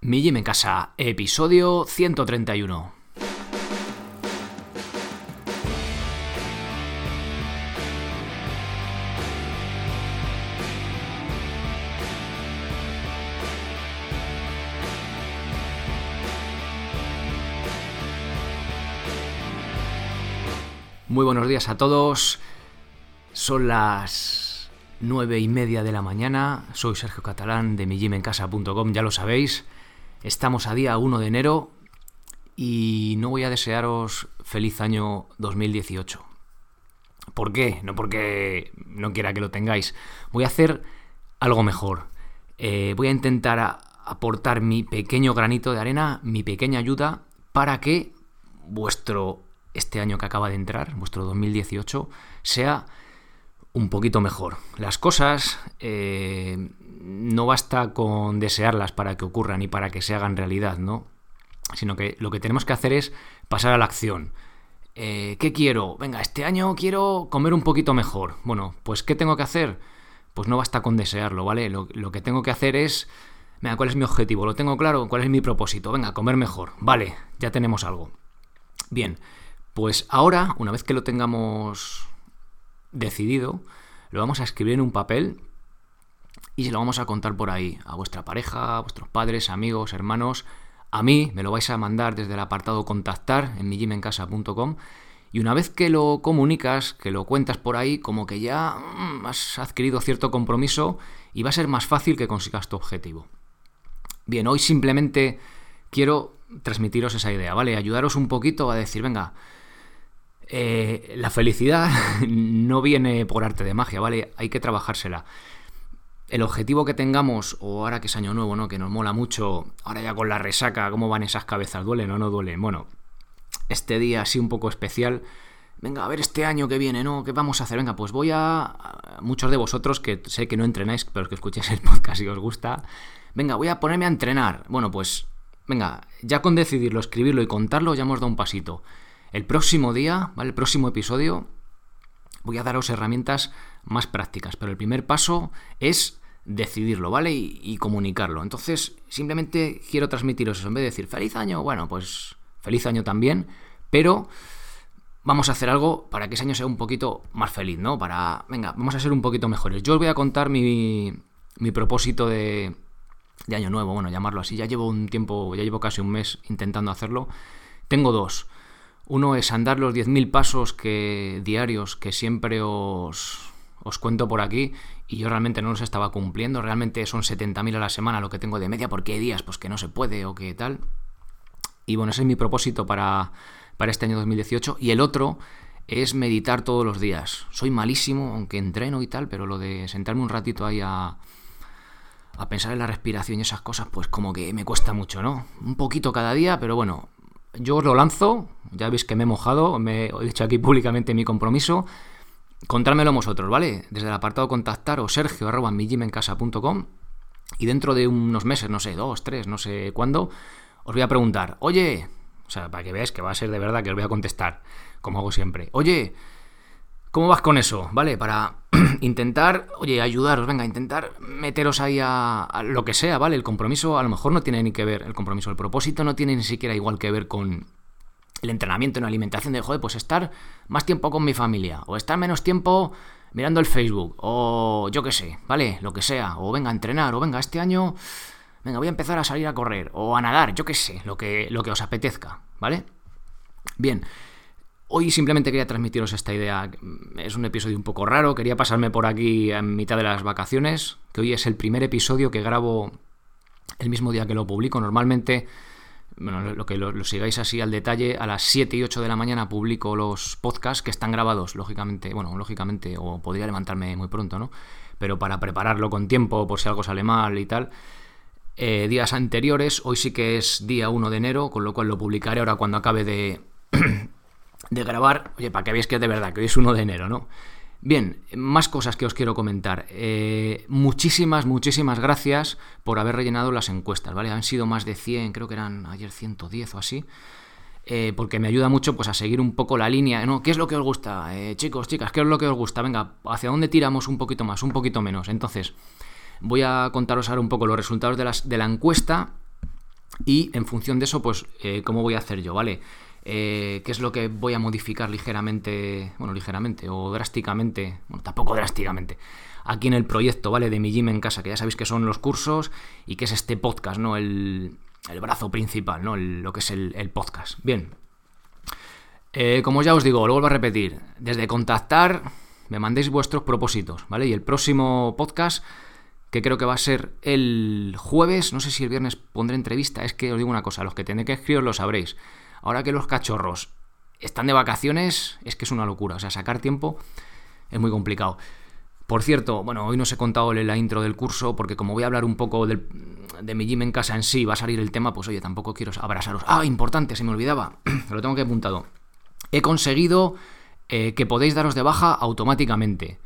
Mi Gym en Casa, episodio 131. Muy buenos días a todos. Son las nueve y media de la mañana. Soy Sergio Catalán de mijimencasa.com, ya lo sabéis. Estamos a día 1 de enero y no voy a desearos feliz año 2018. ¿Por qué? No porque no quiera que lo tengáis. Voy a hacer algo mejor. Eh, voy a intentar aportar mi pequeño granito de arena, mi pequeña ayuda, para que vuestro, este año que acaba de entrar, vuestro 2018, sea un poquito mejor. Las cosas eh, no basta con desearlas para que ocurran y para que se hagan realidad, ¿no? Sino que lo que tenemos que hacer es pasar a la acción. Eh, ¿Qué quiero? Venga, este año quiero comer un poquito mejor. Bueno, pues ¿qué tengo que hacer? Pues no basta con desearlo, ¿vale? Lo, lo que tengo que hacer es... Venga, ¿cuál es mi objetivo? ¿Lo tengo claro? ¿Cuál es mi propósito? Venga, comer mejor. Vale, ya tenemos algo. Bien, pues ahora, una vez que lo tengamos decidido, lo vamos a escribir en un papel y se lo vamos a contar por ahí a vuestra pareja, a vuestros padres, amigos, hermanos. A mí me lo vais a mandar desde el apartado contactar en mijimencasa.com y una vez que lo comunicas, que lo cuentas por ahí, como que ya mm, has adquirido cierto compromiso y va a ser más fácil que consigas tu objetivo. Bien, hoy simplemente quiero transmitiros esa idea, ¿vale? Ayudaros un poquito a decir, venga, eh, la felicidad no viene por arte de magia, ¿vale? Hay que trabajársela. El objetivo que tengamos, o ahora que es año nuevo, ¿no? Que nos mola mucho, ahora ya con la resaca, ¿cómo van esas cabezas? ¿Duelen o no duelen? Bueno, este día así un poco especial. Venga, a ver este año que viene, ¿no? ¿Qué vamos a hacer? Venga, pues voy a... Muchos de vosotros que sé que no entrenáis, pero que escuchéis el podcast y os gusta. Venga, voy a ponerme a entrenar. Bueno, pues... Venga, ya con decidirlo, escribirlo y contarlo ya hemos dado un pasito. El próximo día, ¿vale? El próximo episodio voy a daros herramientas más prácticas, pero el primer paso es decidirlo, ¿vale? Y, comunicarlo. Entonces, simplemente quiero transmitiros eso. En vez de decir feliz año, bueno, pues feliz año también, pero vamos a hacer algo para que ese año sea un poquito más feliz, ¿no? Para, venga, vamos a ser un poquito mejores. Yo os voy a contar mi, mi propósito de, de año nuevo, bueno, llamarlo así. Ya llevo un tiempo, ya llevo casi un mes intentando hacerlo. Tengo dos. Uno es andar los 10.000 pasos que, diarios que siempre os, os cuento por aquí y yo realmente no los estaba cumpliendo. Realmente son 70.000 a la semana lo que tengo de media porque hay días pues, que no se puede o que tal. Y bueno, ese es mi propósito para, para este año 2018. Y el otro es meditar todos los días. Soy malísimo, aunque entreno y tal, pero lo de sentarme un ratito ahí a, a pensar en la respiración y esas cosas, pues como que me cuesta mucho, ¿no? Un poquito cada día, pero bueno, yo os lo lanzo, ya veis que me he mojado, me he dicho aquí públicamente mi compromiso. Contármelo vosotros, ¿vale? Desde el apartado contactar o sergio arroba mijimencasa.com y dentro de unos meses, no sé, dos, tres, no sé cuándo, os voy a preguntar, oye, o sea, para que veáis que va a ser de verdad que os voy a contestar, como hago siempre, oye, ¿cómo vas con eso? ¿Vale? Para intentar, oye, ayudaros, venga, intentar meteros ahí a, lo que sea, ¿vale? El compromiso a lo mejor no tiene ni que ver, el compromiso, el propósito no tiene ni siquiera igual que ver con el entrenamiento en la alimentación de, joder, pues estar más tiempo con mi familia, o estar menos tiempo mirando el Facebook, o yo qué sé, ¿vale? Lo que sea, o venga a entrenar, o venga, este año, venga, voy a empezar a salir a correr, o a nadar, yo qué sé, lo que, lo que os apetezca, ¿vale? Bien, Hoy simplemente quería transmitiros esta idea. Es un episodio un poco raro. Quería pasarme por aquí en mitad de las vacaciones. Que hoy es el primer episodio que grabo el mismo día que lo publico. Normalmente, bueno, lo que lo, sigáis así al detalle, a las 7 y 8 de la mañana publico los podcasts que están grabados, lógicamente, bueno, lógicamente, o podría levantarme muy pronto, ¿no? Pero para prepararlo con tiempo, por si algo sale mal y tal. Eh, días anteriores, hoy sí que es día 1 de enero, con lo cual lo publicaré ahora cuando acabe de de grabar, oye, para que veáis que es de verdad, que hoy es 1 de enero, ¿no? Bien, más cosas que os quiero comentar. Eh, muchísimas, muchísimas gracias por haber rellenado las encuestas, ¿vale? Han sido más de 100, creo que eran ayer 110 o así. Eh, porque me ayuda mucho pues a seguir un poco la línea, ¿no? ¿Qué es lo que os gusta? Eh, chicos, chicas, ¿qué es lo que os gusta? Venga, ¿hacia dónde tiramos un poquito más, un poquito menos? Entonces, voy a contaros ahora un poco los resultados de, las, de la encuesta y en función de eso, pues, ¿cómo voy a hacer yo, ¿vale? Eh, ¿Qué es lo que voy a modificar ligeramente, bueno, ligeramente o drásticamente, bueno, tampoco drásticamente, aquí en el proyecto, ¿vale? De mi gym en casa, que ya sabéis que son los cursos y que es este podcast, ¿no? El, brazo principal, ¿no? lo que es el, podcast. Bien. Eh, como ya os digo, lo vuelvo a repetir, desde contactar me mandéis vuestros propósitos, ¿vale? Y el próximo podcast que creo que va a ser el jueves, no sé si el viernes pondré entrevista, es que os digo una cosa, los que tenéis que escribir lo sabréis. Ahora que los cachorros están de vacaciones, es que es una locura, o sea, sacar tiempo es muy complicado. Por cierto, bueno, hoy no os he contado la intro del curso, porque como voy a hablar un poco de mi gym en casa en sí, va a salir el tema, pues oye, tampoco quiero abrasaros. Ah, importante, se me olvidaba, lo tengo que apuntado. He conseguido eh, que podéis daros de baja automáticamente.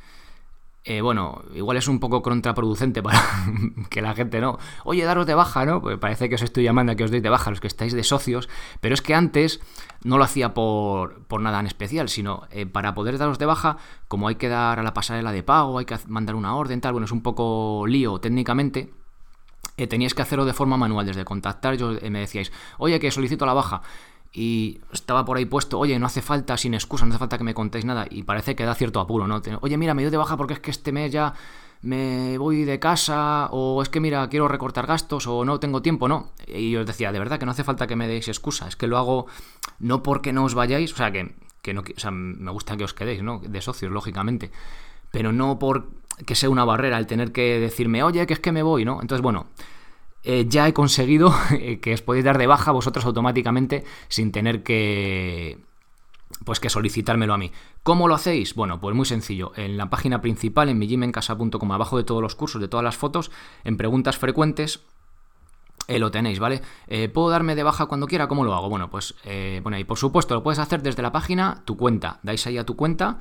Eh, bueno, igual es un poco contraproducente para que la gente no. Oye, daros de baja, ¿no? Pues parece que os estoy llamando a que os deis de baja los que estáis de socios, pero es que antes no lo hacía por, por nada en especial, sino eh, para poder daros de baja, como hay que dar a la pasarela de pago, hay que mandar una orden, tal, bueno, es un poco lío técnicamente. Eh, teníais que hacerlo de forma manual, desde contactar, yo me decíais, oye, que solicito la baja y estaba por ahí puesto, oye, no hace falta, sin excusa, no hace falta que me contéis nada, y parece que da cierto apuro, ¿no? Oye, mira, me dio de baja porque es que este mes ya me voy de casa, o es que mira, quiero recortar gastos, o no tengo tiempo, no. Y yo os decía, de verdad que no hace falta que me deis excusa, es que lo hago no porque no os vayáis, o sea, que, que no, o sea, me gusta que os quedéis, ¿no? De socios, lógicamente, pero no por que sea una barrera el tener que decirme, oye, que es que me voy, ¿no? Entonces, bueno, eh, ya he conseguido eh, que os podéis dar de baja vosotros automáticamente sin tener que pues que solicitármelo a mí. ¿Cómo lo hacéis? Bueno, pues muy sencillo. En la página principal, en mijimencasa.com, abajo de todos los cursos, de todas las fotos, en preguntas frecuentes, eh, lo tenéis, ¿vale? ¿Puedo darme de baja cuando quiera? ¿Cómo lo hago? Bueno, pues bueno, y por supuesto lo puedes hacer desde la página, tu cuenta. Dais ahí a tu cuenta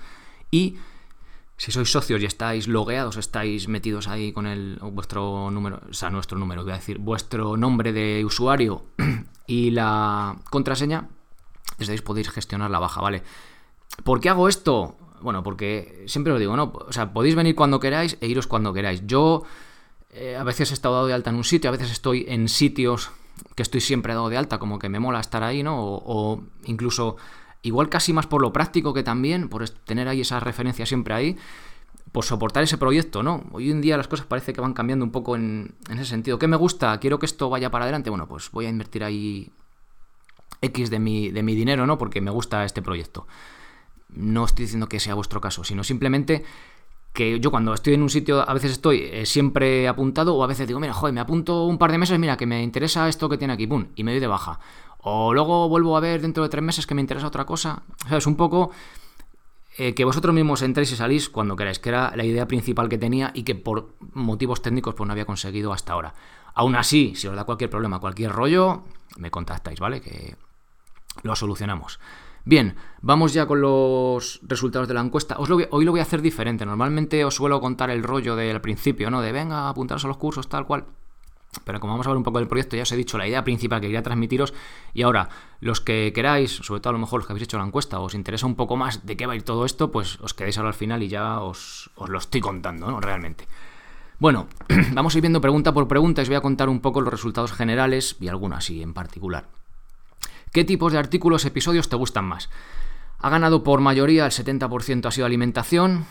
y si sois socios y estáis logueados, estáis metidos ahí con el vuestro número, o sea, nuestro número, voy a decir, vuestro nombre de usuario y la contraseña, desde podéis gestionar la baja, ¿vale? ¿Por qué hago esto? Bueno, porque siempre os digo, ¿no? O sea, podéis venir cuando queráis e iros cuando queráis. Yo eh, a veces he estado dado de alta en un sitio, a veces estoy en sitios que estoy siempre dado de alta, como que me mola estar ahí, ¿no? o incluso igual casi más por lo práctico que también, por tener ahí esa referencia siempre ahí, por soportar ese proyecto, ¿no? Hoy en día las cosas parece que van cambiando un poco en, ese sentido. ¿Qué me gusta? Quiero que esto vaya para adelante. Bueno, pues voy a invertir ahí X de mi, de mi dinero, ¿no? Porque me gusta este proyecto. No estoy diciendo que sea vuestro caso, sino simplemente que yo cuando estoy en un sitio a veces estoy eh, siempre apuntado o a veces digo, mira, joder, me apunto un par de meses, mira, que me interesa esto que tiene aquí, pum, y me doy de baja. O luego vuelvo a ver dentro de tres meses que me interesa otra cosa. O sea, es un poco eh, que vosotros mismos entréis y salís cuando queráis, que era la idea principal que tenía y que por motivos técnicos pues no había conseguido hasta ahora. Aún así, si os da cualquier problema, cualquier rollo, me contactáis, ¿vale? Que lo solucionamos. Bien, vamos ya con los resultados de la encuesta. Os hoy lo voy a hacer diferente. Normalmente os suelo contar el rollo del principio, ¿no? De venga, apuntaros a los cursos, tal cual. Pero como vamos a hablar un poco del proyecto, ya os he dicho la idea principal que quería transmitiros. Y ahora, los que queráis, sobre todo a lo mejor los que habéis hecho la encuesta, os interesa un poco más de qué va a ir todo esto, pues os quedéis ahora al final y ya os, lo estoy contando, ¿no? Realmente. Bueno, vamos a ir viendo pregunta por pregunta y os voy a contar un poco los resultados generales y algunos así en particular. ¿Qué tipos de artículos, episodios te gustan más? Ha ganado por mayoría, el 70% ha sido alimentación,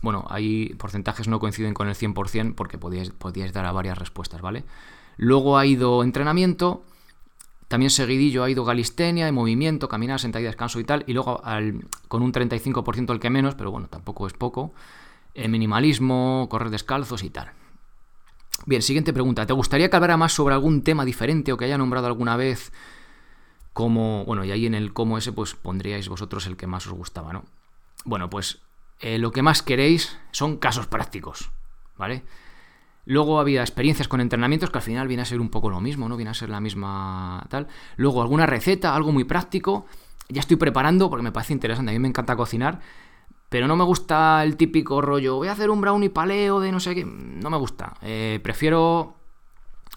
bueno, ahí porcentajes no coinciden con el 100% porque podíais, dar a varias respuestas, ¿vale? Luego ha ido entrenamiento, también seguidillo ha ido galistenia, de movimiento, caminar, sentadilla, descanso y tal, y luego con un 35% el que menos, pero bueno, tampoco es poco, el minimalismo, correr descalzos y tal. Bien, siguiente pregunta. ¿Te gustaría que hablara más sobre algún tema diferente o que haya nombrado alguna vez como, bueno, y ahí en el cómo ese pues pondríais vosotros el que más os gustaba, ¿no? Bueno, pues eh, lo que más queréis son casos prácticos, ¿vale? Luego había experiencias con entrenamientos que al final viene a ser un poco lo mismo, ¿no? Viene a ser la misma tal. Luego alguna receta, algo muy práctico. Ya estoy preparando porque me parece interesante. A mí me encanta cocinar, pero no me gusta el típico rollo. Voy a hacer un brownie paleo de no sé qué. No me gusta. Eh, prefiero,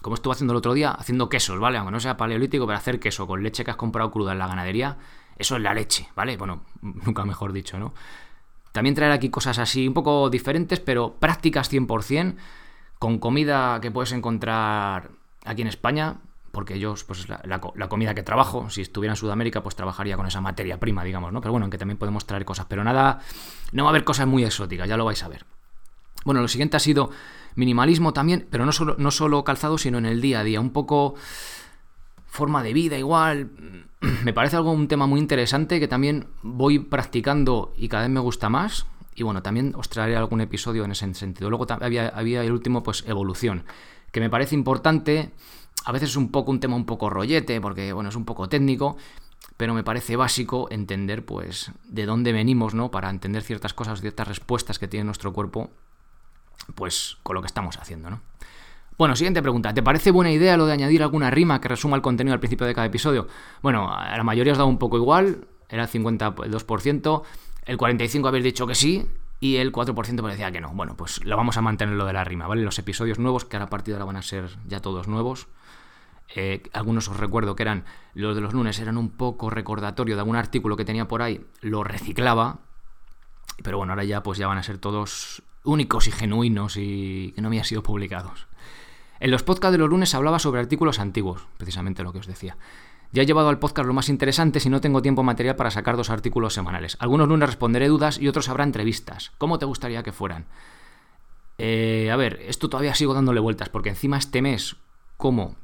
como estuve haciendo el otro día, haciendo quesos, ¿vale? Aunque no sea paleolítico, pero hacer queso con leche que has comprado cruda en la ganadería, eso es la leche, ¿vale? Bueno, nunca mejor dicho, ¿no? También traer aquí cosas así un poco diferentes, pero prácticas 100%, con comida que puedes encontrar aquí en España, porque ellos, pues la, la, comida que trabajo, si estuviera en Sudamérica, pues trabajaría con esa materia prima, digamos, ¿no? Pero bueno, aunque también podemos traer cosas, pero nada, no va a haber cosas muy exóticas, ya lo vais a ver. Bueno, lo siguiente ha sido minimalismo también, pero no solo, no solo calzado, sino en el día a día, un poco forma de vida igual. Me parece algo un tema muy interesante que también voy practicando y cada vez me gusta más. Y bueno, también os traeré algún episodio en ese sentido. Luego había, había el último, pues evolución, que me parece importante. A veces es un poco un tema un poco rollete, porque bueno, es un poco técnico, pero me parece básico entender, pues, de dónde venimos, ¿no? Para entender ciertas cosas, ciertas respuestas que tiene nuestro cuerpo pues con lo que estamos haciendo, ¿no? Bueno, siguiente pregunta. ¿Te parece buena idea lo de añadir alguna rima que resuma el contenido al principio de cada episodio? Bueno, a la mayoría os da un poco igual, era el 52%, el 45% habéis dicho que sí y el 4% parecía que no. Bueno, pues lo vamos a mantener lo de la rima, ¿vale? Los episodios nuevos, que a partir de ahora van a ser ya todos nuevos. Eh, algunos os recuerdo que eran los de los lunes, eran un poco recordatorio de algún artículo que tenía por ahí, lo reciclaba, pero bueno, ahora ya pues ya van a ser todos únicos y genuinos y que no habían sido publicados. En los podcasts de los lunes hablaba sobre artículos antiguos, precisamente lo que os decía. Ya he llevado al podcast lo más interesante si no tengo tiempo material para sacar dos artículos semanales. Algunos lunes responderé dudas y otros habrá entrevistas. ¿Cómo te gustaría que fueran? Eh, a ver, esto todavía sigo dándole vueltas, porque encima este mes, como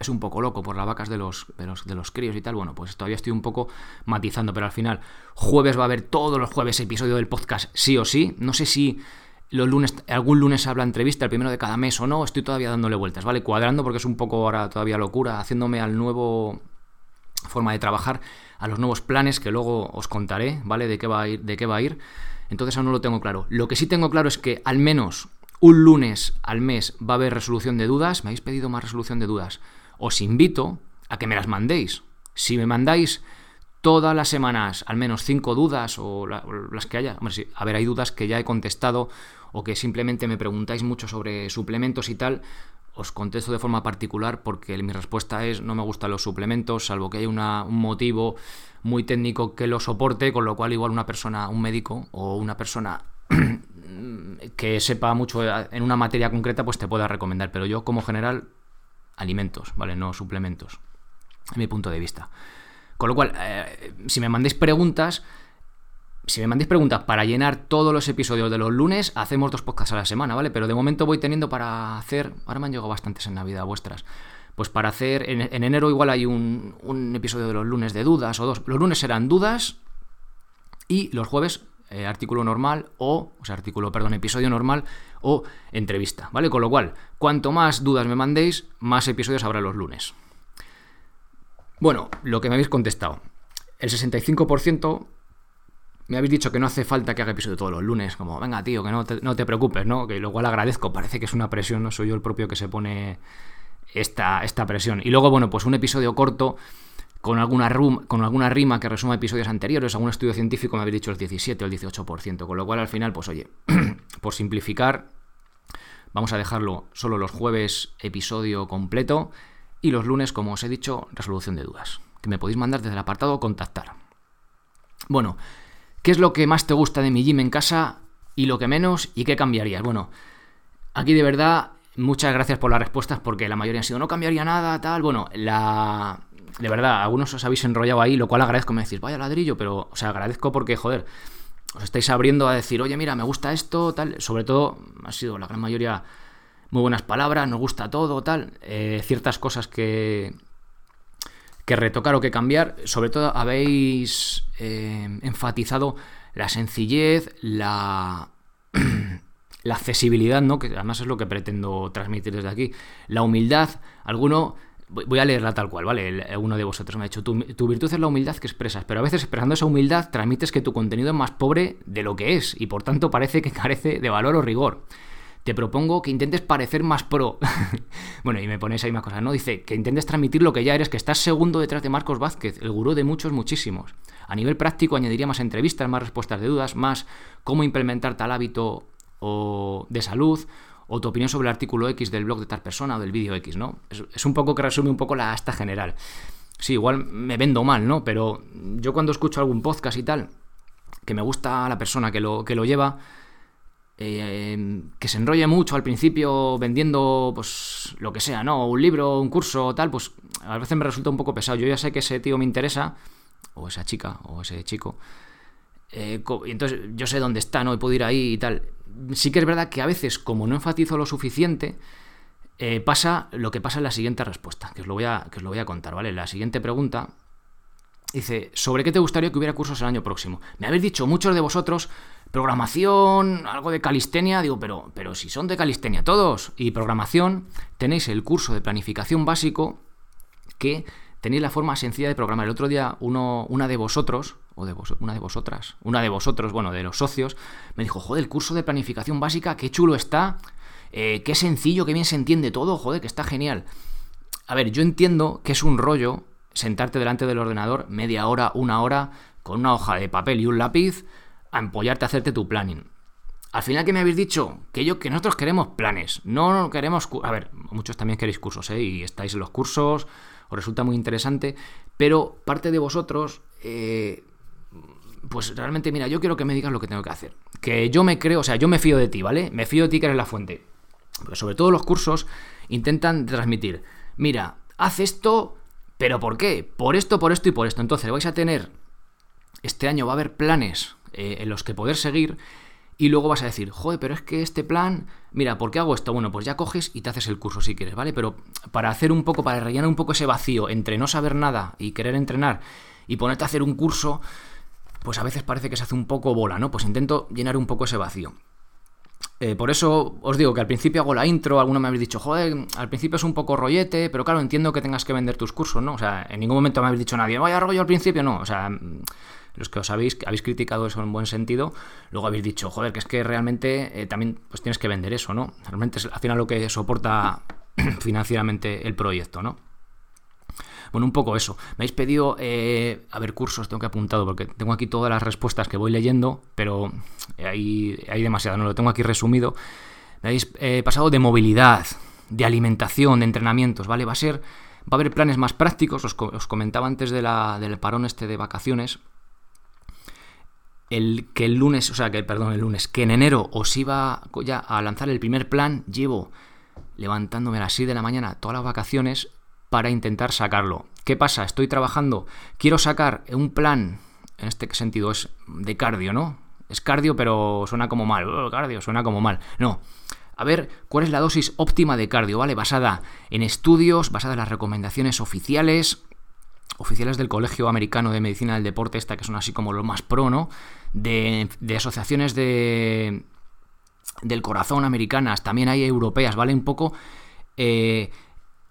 es un poco loco por las vacas de los, de los, de los críos y tal, bueno, pues todavía estoy un poco matizando, pero al final, jueves va a haber todos los jueves episodio del podcast, sí o sí. No sé si los lunes, algún lunes habla entrevista, el primero de cada mes o no, estoy todavía dándole vueltas, ¿vale? Cuadrando porque es un poco ahora todavía locura, haciéndome al nuevo forma de trabajar, a los nuevos planes que luego os contaré, ¿vale? De qué va a ir, de qué va a ir. Entonces aún no lo tengo claro. Lo que sí tengo claro es que al menos un lunes al mes va a haber resolución de dudas. Me habéis pedido más resolución de dudas os invito a que me las mandéis. Si me mandáis todas las semanas al menos cinco dudas o, las que haya, hombre, a ver, hay dudas que ya he contestado o que simplemente me preguntáis mucho sobre suplementos y tal, os contesto de forma particular porque mi respuesta es no me gustan los suplementos, salvo que haya un motivo muy técnico que lo soporte, con lo cual igual una persona, un médico o una persona que sepa mucho en una materia concreta, pues te pueda recomendar. Pero yo como general alimentos, ¿vale? No suplementos, en mi punto de vista. Con lo cual, eh, si me mandéis preguntas, si me mandéis preguntas para llenar todos los episodios de los lunes, hacemos dos podcasts a la semana, ¿vale? Pero de momento voy teniendo para hacer, ahora me han llegado bastantes en Navidad vuestras, pues para hacer, en, enero igual hay un, episodio de los lunes de dudas o dos, los lunes serán dudas y los jueves eh, artículo normal o, o sea, artículo, perdón, episodio normal o entrevista, ¿vale? Con lo cual, cuanto más dudas me mandéis, más episodios habrá los lunes. Bueno, lo que me habéis contestado. El 65% me habéis dicho que no hace falta que haga episodio todos los lunes, como, venga, tío, que no te, no te preocupes, ¿no? Que lo cual agradezco, parece que es una presión, no soy yo el propio que se pone esta, esta presión. Y luego, bueno, pues un episodio corto con alguna, con alguna rima que resuma episodios anteriores, algún estudio científico me habéis dicho el 17 o el 18%, con lo cual al final, pues oye, por simplificar, vamos a dejarlo solo los jueves episodio completo y los lunes, como os he dicho, resolución de dudas, que me podéis mandar desde el apartado contactar. Bueno, ¿qué es lo que más te gusta de mi gym en casa y lo que menos y qué cambiarías? Bueno, aquí de verdad muchas gracias por las respuestas porque la mayoría han sido no cambiaría nada, tal. Bueno, la, de verdad, algunos os habéis enrollado ahí, lo cual agradezco, me decís, vaya ladrillo, pero, o sea, agradezco porque, joder, os estáis abriendo a decir, oye, mira, me gusta esto, tal, sobre todo, ha sido la gran mayoría muy buenas palabras, nos gusta todo, tal, eh, ciertas cosas que, que retocar o que cambiar, sobre todo habéis eh, enfatizado la sencillez, la, la accesibilidad, ¿no? que además es lo que pretendo transmitir desde aquí, la humildad, alguno Voy a leerla tal cual, ¿vale? uno de vosotros me ha dicho, tu, virtud es la humildad que expresas, pero a veces expresando esa humildad transmites que tu contenido es más pobre de lo que es y por tanto parece que carece de valor o rigor. Te propongo que intentes parecer más pro. bueno, y me pones ahí más cosas, ¿no? Dice que intentes transmitir lo que ya eres, que estás segundo detrás de Marcos Vázquez, el gurú de muchos, muchísimos. A nivel práctico añadiría más entrevistas, más respuestas de dudas, más cómo implementar tal hábito o de salud o tu opinión sobre el artículo X del blog de tal persona o del vídeo X, ¿no? Es, un poco que resume un poco la hasta general. Sí, igual me vendo mal, ¿no? Pero yo cuando escucho algún podcast y tal, que me gusta la persona que lo, que lo lleva, eh, que se enrolle mucho al principio vendiendo, pues, lo que sea, ¿no? Un libro, un curso, tal, pues a veces me resulta un poco pesado. Yo ya sé que ese tío me interesa, o esa chica, o ese chico. Eh, y entonces yo sé dónde está, ¿no? Y puedo ir ahí y tal. Sí que es verdad que a veces, como no enfatizo lo suficiente, eh, pasa lo que pasa en la siguiente respuesta, que os, lo voy a, que os lo voy a contar, ¿vale? La siguiente pregunta dice, ¿sobre qué te gustaría que hubiera cursos el año próximo? Me habéis dicho muchos de vosotros programación, algo de calistenia, digo, pero, pero si son de calistenia todos, y programación, tenéis el curso de planificación básico que tenéis la forma sencilla de programar. El otro día uno, una de vosotros, o de una de vosotras, una de vosotros, bueno, de los socios, me dijo, joder, el curso de planificación básica, qué chulo está, eh, qué sencillo, qué bien se entiende todo, joder, que está genial. A ver, yo entiendo que es un rollo sentarte delante del ordenador media hora, una hora, con una hoja de papel y un lápiz, a empollarte a hacerte tu planning. Al final, ¿qué me habéis dicho? Que yo, que nosotros queremos planes, no queremos... A ver, muchos también queréis cursos, ¿eh? Y estáis en los cursos, os resulta muy interesante, pero parte de vosotros, eh, pues realmente, mira, yo quiero que me digas lo que tengo que hacer. Que yo me creo, o sea, yo me fío de ti, ¿vale? Me fío de ti que eres la fuente. Porque sobre todo los cursos intentan transmitir, mira, haz esto, pero ¿por qué? Por esto, por esto y por esto. Entonces vais a tener, este año va a haber planes eh, en los que poder seguir y luego vas a decir, joder, pero es que este plan, mira, ¿por qué hago esto? Bueno, pues ya coges y te haces el curso si quieres, ¿vale? Pero para hacer un poco, para rellenar un poco ese vacío entre no saber nada y querer entrenar y ponerte a hacer un curso, pues a veces parece que se hace un poco bola, ¿no? Pues intento llenar un poco ese vacío. Eh, por eso os digo que al principio hago la intro, alguno me habéis dicho, joder, al principio es un poco rollete, pero claro, entiendo que tengas que vender tus cursos, ¿no? O sea, en ningún momento me habéis dicho nadie, vaya rollo al principio, no, o sea los que os habéis, habéis criticado eso en buen sentido, luego habéis dicho, joder, que es que realmente eh, también pues tienes que vender eso, ¿no? Realmente es al final lo que soporta financieramente el proyecto, ¿no? Bueno, un poco eso. Me habéis pedido, eh, a ver, cursos, tengo que apuntado, porque tengo aquí todas las respuestas que voy leyendo, pero hay, hay demasiado, no lo tengo aquí resumido. Me habéis eh, pasado de movilidad, de alimentación, de entrenamientos, ¿vale? Va a ser, va a haber planes más prácticos, os, os comentaba antes de la, del parón este de vacaciones, el, que el lunes, o sea, que perdón, el lunes, que en enero os iba ya a lanzar el primer plan, llevo levantándome a las 6 de la mañana todas las vacaciones para intentar sacarlo. ¿Qué pasa? Estoy trabajando, quiero sacar un plan, en este sentido es de cardio, ¿no? Es cardio, pero suena como mal. Cardio, suena como mal. No. A ver, ¿cuál es la dosis óptima de cardio? ¿Vale? Basada en estudios, basada en las recomendaciones oficiales, oficiales del Colegio Americano de Medicina del Deporte, esta que son así como lo más pro, ¿no? De, asociaciones de, del corazón americanas, también hay europeas, ¿vale? Un poco eh,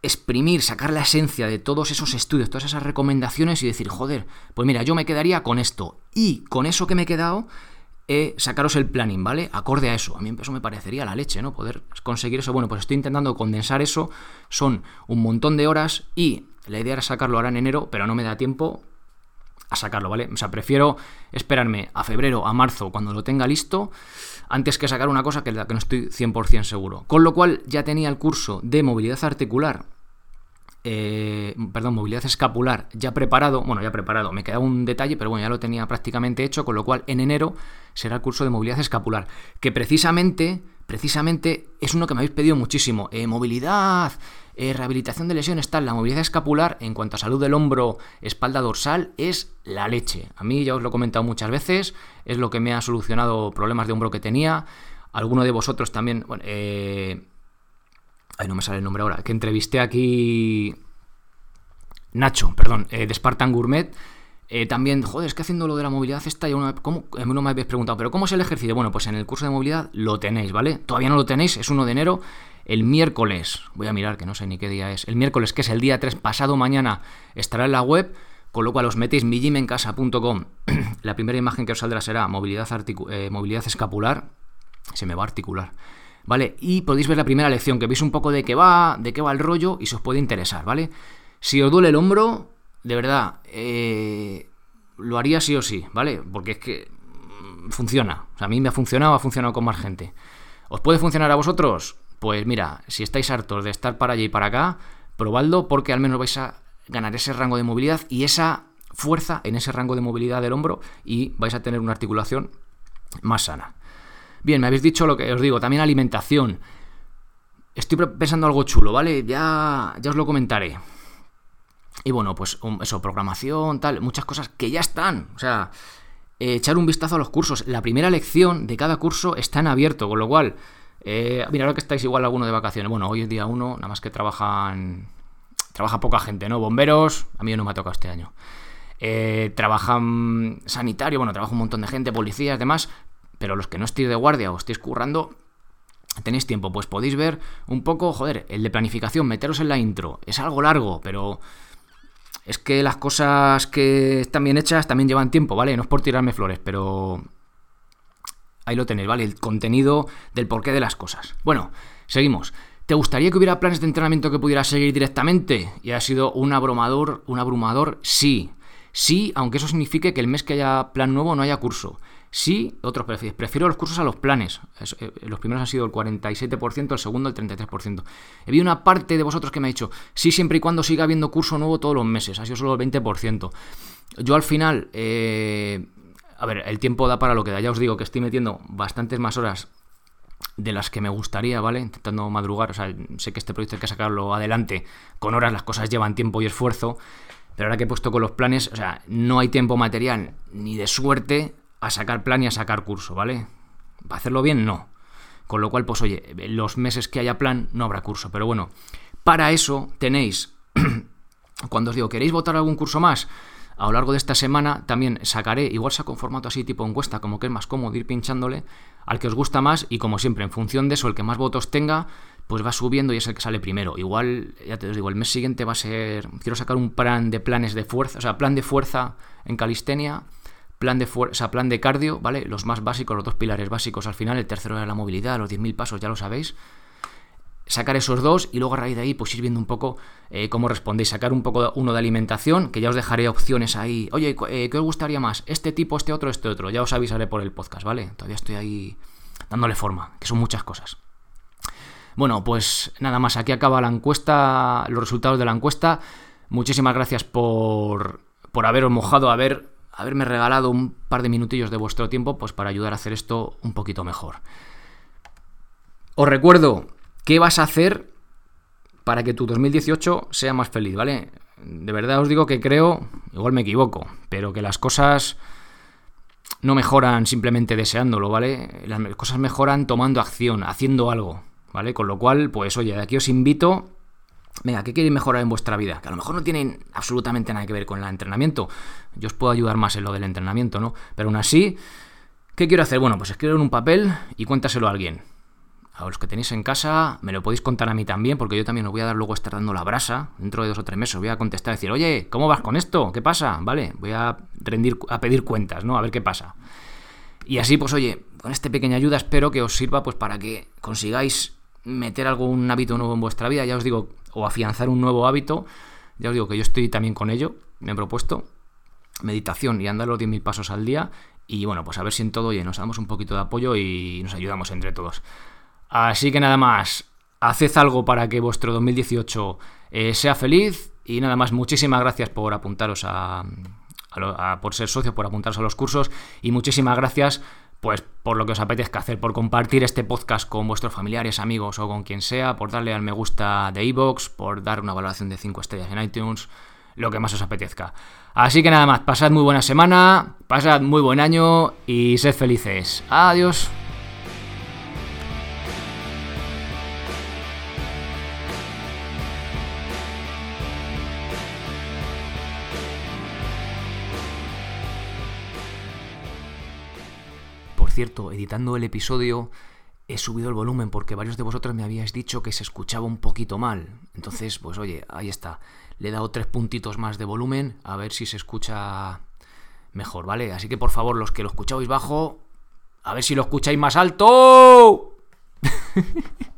exprimir, sacar la esencia de todos esos estudios, todas esas recomendaciones y decir, joder, pues mira, yo me quedaría con esto. Y con eso que me he quedado, sacaros el planning, ¿vale? Acorde a eso. A mí eso me parecería la leche, ¿no? Poder conseguir eso. Bueno, pues estoy intentando condensar eso. Son un montón de horas y la idea era sacarlo ahora en enero, pero no me da tiempo a sacarlo, ¿vale? O sea, prefiero esperarme a febrero, a marzo, cuando lo tenga listo, antes que sacar una cosa que, que no estoy 100% seguro. Con lo cual ya tenía el curso de movilidad articular, eh, perdón, movilidad escapular ya preparado, bueno, ya preparado, me queda un detalle, pero bueno, ya lo tenía prácticamente hecho, con lo cual en enero será el curso de movilidad escapular, que precisamente, precisamente es uno que me habéis pedido muchísimo, eh, movilidad, eh, rehabilitación de lesiones, tal, la movilidad escapular en cuanto a salud del hombro, espalda dorsal, es la leche. A mí ya os lo he comentado muchas veces, es lo que me ha solucionado problemas de hombro que tenía. Alguno de vosotros también, bueno, eh... Ay, no me sale el nombre ahora, que entrevisté aquí... Nacho, perdón, eh, de Spartan Gourmet. También, joder, es que haciendo lo de la movilidad esta, ya uno, ¿cómo? uno me habéis preguntado, ¿pero cómo es el ejercicio? Bueno, pues en el curso de movilidad lo tenéis, ¿vale? Todavía no lo tenéis, es 1 de enero el miércoles, voy a mirar que no sé ni qué día es, el miércoles que es el día 3 pasado mañana estará en la web, con lo cual os metéis mijimencasa.com. la primera imagen que os saldrá será movilidad, eh, movilidad escapular, se me va a articular. ¿Vale? Y podéis ver la primera lección, que veis un poco de qué va, de qué va el rollo y se os puede interesar, ¿vale? Si os duele el hombro, de verdad, eh, lo haría sí o sí, ¿vale? Porque es que mm, funciona. A mí me ha funcionado, ha funcionado con más gente. ¿Os puede funcionar a vosotros? Pues mira, si estáis hartos de estar para allá y para acá, probadlo porque al menos vais a ganar ese rango de movilidad y esa fuerza en ese rango de movilidad del hombro y vais a tener una articulación más sana. Bien, me habéis dicho lo que os digo, también alimentación. Estoy pensando algo chulo, ¿vale? Ya, ya os lo comentaré. Y bueno, pues eso, programación, tal, muchas cosas que ya están. O sea, eh, echar un vistazo a los cursos. La primera lección de cada curso está en abierto, con lo cual, eh, mira, ahora que estáis igual alguno de vacaciones. Bueno, hoy es día uno, nada más que trabajan. Trabaja poca gente, ¿no? Bomberos, a mí no me ha tocado este año. Eh, trabajan sanitario, bueno, trabaja un montón de gente, policías, demás, pero los que no estéis de guardia o estéis currando, tenéis tiempo, pues podéis ver un poco, joder, el de planificación, meteros en la intro. Es algo largo, pero es que las cosas que están bien hechas también llevan tiempo, ¿vale? No es por tirarme flores, pero ahí lo tenéis, ¿vale? El contenido del porqué de las cosas. Bueno, seguimos. ¿Te gustaría que hubiera planes de entrenamiento que pudieras seguir directamente? Y ha sido un abrumador, un abrumador, sí. Sí, aunque eso signifique que el mes que haya plan nuevo no haya curso. Sí, otros prefieres. Prefiero los cursos a los planes. Eh, los primeros han sido el 47%, el segundo el 33%. He habido una parte de vosotros que me ha dicho, sí, siempre y cuando siga habiendo curso nuevo todos los meses. Ha sido solo el 20%. Yo al final, eh, a ver, el tiempo da para lo que da. Ya os digo que estoy metiendo bastantes más horas de las que me gustaría, ¿vale? Intentando madrugar. O sea, sé que este proyecto hay que sacarlo adelante. Con horas las cosas llevan tiempo y esfuerzo. Pero ahora que he puesto con los planes, o sea, no hay tiempo material ni de suerte a sacar plan y a sacar curso, ¿vale? ¿Para hacerlo bien? No. Con lo cual, pues oye, los meses que haya plan no habrá curso. Pero bueno, para eso tenéis, cuando os digo, ¿queréis votar algún curso más? A lo largo de esta semana también sacaré, igual saco un formato así tipo encuesta, como que es más cómodo ir pinchándole al que os gusta más y como siempre, en función de eso, el que más votos tenga, pues va subiendo y es el que sale primero. Igual, ya te digo, el mes siguiente va a ser, quiero sacar un plan de planes de fuerza, o sea, plan de fuerza en calistenia plan de fuerza, plan de cardio, ¿vale? Los más básicos, los dos pilares básicos al final, el tercero era la movilidad, los 10.000 pasos, ya lo sabéis. Sacar esos dos y luego a raíz de ahí, pues ir viendo un poco eh, cómo respondéis. Sacar un poco uno de alimentación, que ya os dejaré opciones ahí. Oye, eh, ¿qué os gustaría más? ¿Este tipo, este otro, este otro? Ya os avisaré por el podcast, ¿vale? Todavía estoy ahí dándole forma, que son muchas cosas. Bueno, pues nada más, aquí acaba la encuesta, los resultados de la encuesta. Muchísimas gracias por, por haberos mojado a ver haberme regalado un par de minutillos de vuestro tiempo pues para ayudar a hacer esto un poquito mejor. Os recuerdo qué vas a hacer para que tu 2018 sea más feliz, ¿vale? De verdad os digo que creo, igual me equivoco, pero que las cosas no mejoran simplemente deseándolo, ¿vale? Las cosas mejoran tomando acción, haciendo algo, ¿vale? Con lo cual, pues oye, de aquí os invito venga, ¿qué queréis mejorar en vuestra vida? Que a lo mejor no tienen absolutamente nada que ver con el entrenamiento. Yo os puedo ayudar más en lo del entrenamiento, ¿no? Pero aún así, ¿qué quiero hacer? Bueno, pues escribir en un papel y cuéntaselo a alguien. A los que tenéis en casa, me lo podéis contar a mí también, porque yo también os voy a dar luego estar dando la brasa. Dentro de dos o tres meses os voy a contestar y decir, oye, ¿cómo vas con esto? ¿Qué pasa? Vale, voy a rendir, a pedir cuentas, ¿no? A ver qué pasa. Y así, pues oye, con esta pequeña ayuda espero que os sirva pues para que consigáis meter algún hábito nuevo en vuestra vida. Ya os digo, o afianzar un nuevo hábito, ya os digo que yo estoy también con ello, me he propuesto meditación y andar los 10.000 pasos al día y bueno, pues a ver si en todo oye, nos damos un poquito de apoyo y nos ayudamos entre todos. Así que nada más, haced algo para que vuestro 2018 eh, sea feliz y nada más, muchísimas gracias por apuntaros a, por ser socios, por apuntaros a los cursos y muchísimas gracias pues por lo que os apetezca hacer, por compartir este podcast con vuestros familiares, amigos o con quien sea, por darle al me gusta de iVoox, por dar una valoración de 5 estrellas en iTunes, lo que más os apetezca. Así que nada más, pasad muy buena semana, pasad muy buen año y sed felices. Adiós. Cierto, editando el episodio he subido el volumen porque varios de vosotros me habíais dicho que se escuchaba un poquito mal. Entonces, pues oye, ahí está. Le he dado tres puntitos más de volumen a ver si se escucha mejor, ¿vale? Así que por favor, los que lo escucháis bajo, a ver si lo escucháis más alto.